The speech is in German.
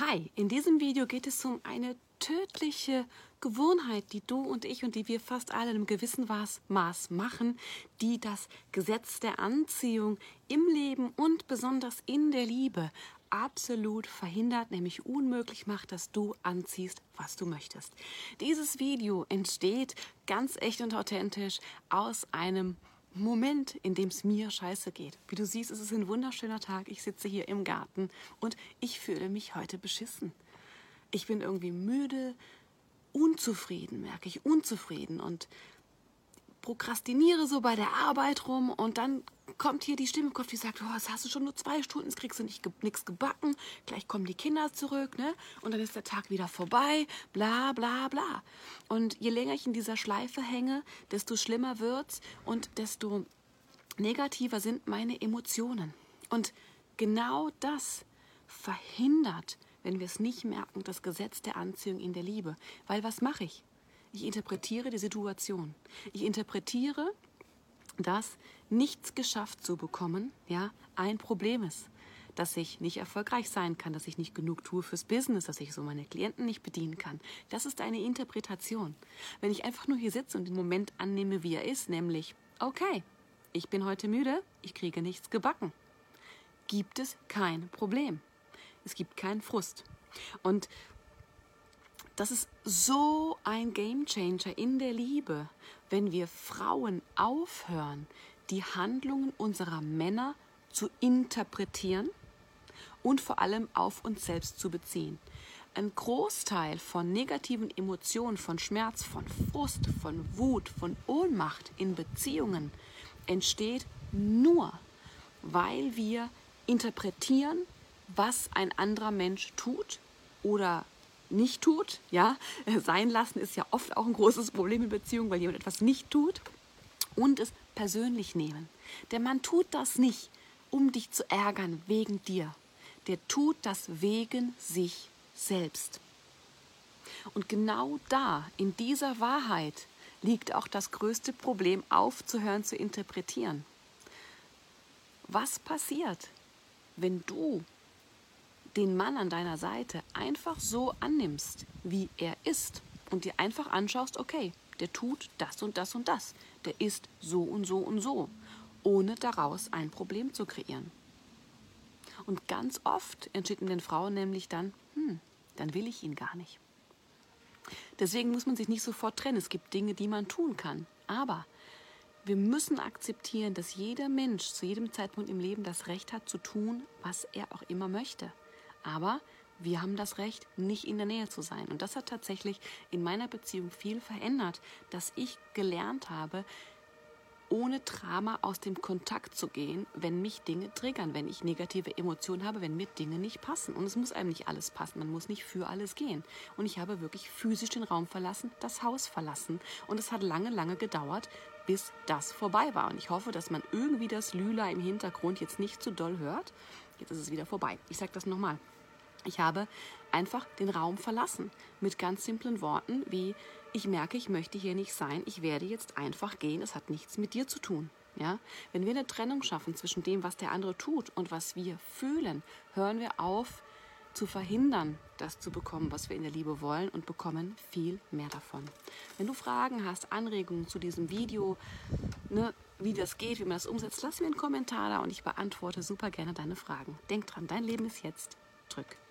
Hi, in diesem Video geht es um eine tödliche Gewohnheit, die du und ich und die wir fast alle in einem gewissen Maß machen, die das Gesetz der Anziehung im Leben und besonders in der Liebe absolut verhindert, nämlich unmöglich macht, dass du anziehst, was du möchtest. Dieses Video entsteht ganz echt und authentisch aus einem Moment, in dem es mir scheiße geht. Wie du siehst, es ist ein wunderschöner Tag. Ich sitze hier im Garten und ich fühle mich heute beschissen. Ich bin irgendwie müde, unzufrieden, merke ich, unzufrieden und prokrastiniere so bei der Arbeit rum und dann kommt hier die Stimme im Kopf, die sagt, oh, das hast du schon nur zwei Stunden, jetzt kriegst du nicht, nichts gebacken, gleich kommen die Kinder zurück, ne? Und dann ist der Tag wieder vorbei, bla bla bla. Und je länger ich in dieser Schleife hänge, desto schlimmer wird's und desto negativer sind meine Emotionen. Und genau das verhindert, wenn wir es nicht merken, das Gesetz der Anziehung in der Liebe. Weil was mache ich? Ich interpretiere die Situation. Ich interpretiere, dass nichts geschafft zu bekommen, ja, ein Problem ist. Dass ich nicht erfolgreich sein kann, dass ich nicht genug tue fürs Business, dass ich so meine Klienten nicht bedienen kann. Das ist eine Interpretation. Wenn ich einfach nur hier sitze und den Moment annehme, wie er ist, nämlich, okay, ich bin heute müde, ich kriege nichts gebacken, gibt es kein Problem. Es gibt keinen Frust. Und das ist so ein Gamechanger in der Liebe, wenn wir Frauen aufhören, die Handlungen unserer Männer zu interpretieren und vor allem auf uns selbst zu beziehen. Ein Großteil von negativen Emotionen, von Schmerz, von Frust, von Wut, von Ohnmacht in Beziehungen entsteht nur, weil wir interpretieren, was ein anderer Mensch tut oder nicht tut. Ja, sein lassen ist ja oft auch ein großes Problem in Beziehungen, weil jemand etwas nicht tut und es persönlich nehmen. Der Mann tut das nicht, um dich zu ärgern wegen dir. Der tut das wegen sich selbst. Und genau da, in dieser Wahrheit, liegt auch das größte Problem, aufzuhören zu interpretieren. Was passiert, wenn du den Mann an deiner Seite einfach so annimmst, wie er ist und dir einfach anschaust, okay, der tut das und das und das, der ist so und so und so, ohne daraus ein Problem zu kreieren. Und ganz oft in den Frauen nämlich dann, hm, dann will ich ihn gar nicht. Deswegen muss man sich nicht sofort trennen. Es gibt Dinge, die man tun kann. Aber wir müssen akzeptieren, dass jeder Mensch zu jedem Zeitpunkt im Leben das Recht hat zu tun, was er auch immer möchte. Aber wir haben das Recht, nicht in der Nähe zu sein. Und das hat tatsächlich in meiner Beziehung viel verändert, dass ich gelernt habe, ohne Drama aus dem Kontakt zu gehen, wenn mich Dinge triggern, wenn ich negative Emotionen habe, wenn mir Dinge nicht passen. Und es muss einem nicht alles passen, man muss nicht für alles gehen. Und ich habe wirklich physisch den Raum verlassen, das Haus verlassen. Und es hat lange, lange gedauert, bis das vorbei war. Und ich hoffe, dass man irgendwie das Lüla im Hintergrund jetzt nicht zu doll hört. Jetzt ist es wieder vorbei. Ich sage das nochmal. Ich habe einfach den Raum verlassen mit ganz simplen Worten wie ich merke, ich möchte hier nicht sein, ich werde jetzt einfach gehen, es hat nichts mit dir zu tun. Ja? Wenn wir eine Trennung schaffen zwischen dem, was der andere tut und was wir fühlen, hören wir auf zu verhindern, das zu bekommen, was wir in der Liebe wollen und bekommen viel mehr davon. Wenn du Fragen hast, Anregungen zu diesem Video, ne, wie das geht, wie man das umsetzt, lass mir einen Kommentar da und ich beantworte super gerne deine Fragen. Denk dran, dein Leben ist jetzt. Drück